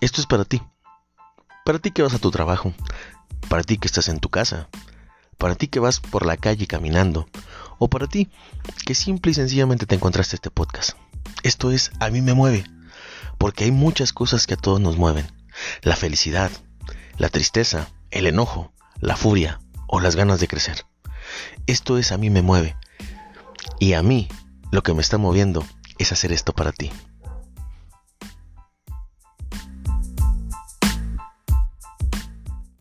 Esto es para ti. Para ti que vas a tu trabajo, para ti que estás en tu casa, para ti que vas por la calle caminando, o para ti que simple y sencillamente te encontraste este podcast. Esto es A mí me mueve, porque hay muchas cosas que a todos nos mueven. La felicidad, la tristeza, el enojo, la furia o las ganas de crecer. Esto es A mí me mueve. Y a mí lo que me está moviendo es hacer esto para ti.